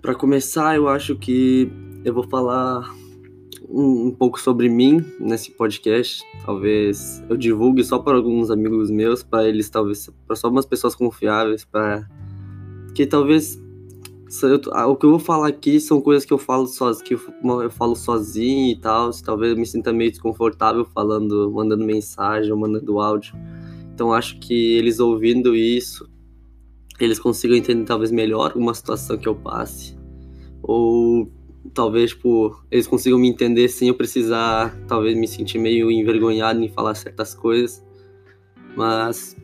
para começar, eu acho que eu vou falar um, um, pouco sobre mim nesse podcast. Talvez eu divulgue só para alguns amigos meus, para eles talvez para só umas pessoas confiáveis, para que talvez eu, o que eu vou falar aqui são coisas que eu falo sozinho, que eu, eu falo sozinho e tal. Talvez eu me sinta meio desconfortável falando, mandando mensagem ou mandando áudio. Então acho que eles ouvindo isso, eles consigam entender talvez melhor uma situação que eu passe. Ou talvez, tipo, eles consigam me entender sem eu precisar, talvez, me sentir meio envergonhado em falar certas coisas. Mas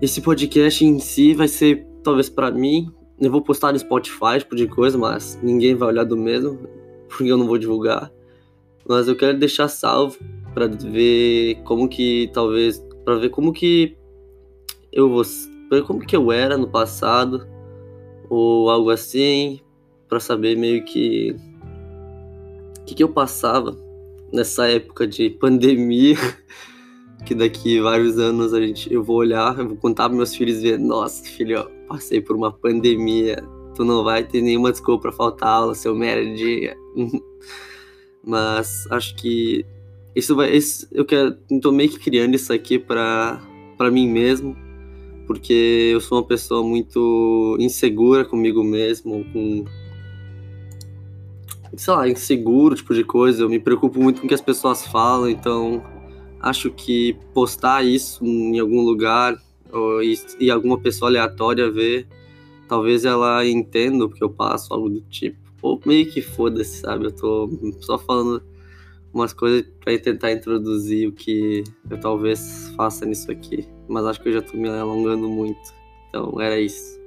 esse podcast em si vai ser, talvez, para mim. Eu vou postar no Spotify, tipo de coisa, mas ninguém vai olhar do mesmo, porque eu não vou divulgar. Mas eu quero deixar salvo para ver como que, talvez, para ver como que eu vou, como que eu era no passado, ou algo assim, para saber meio que o que, que eu passava nessa época de pandemia, que daqui vários anos a gente, eu vou olhar, eu vou contar para meus filhos ver, nossa, filho, ó, passei por uma pandemia, tu não vai ter nenhuma desculpa para faltar aula, seu merda. Mas acho que isso vai, isso, eu quero, tô meio que criando isso aqui para para mim mesmo, porque eu sou uma pessoa muito insegura comigo mesmo, com sei lá, inseguro, tipo de coisa. Eu me preocupo muito com o que as pessoas falam, então acho que postar isso em algum lugar ou, e, e alguma pessoa aleatória ver, talvez ela entenda o que eu passo, algo do tipo. Ou meio que foda-se, sabe? Eu tô só falando umas coisas para tentar introduzir o que eu talvez faça nisso aqui. Mas acho que eu já tô me alongando muito. Então era isso.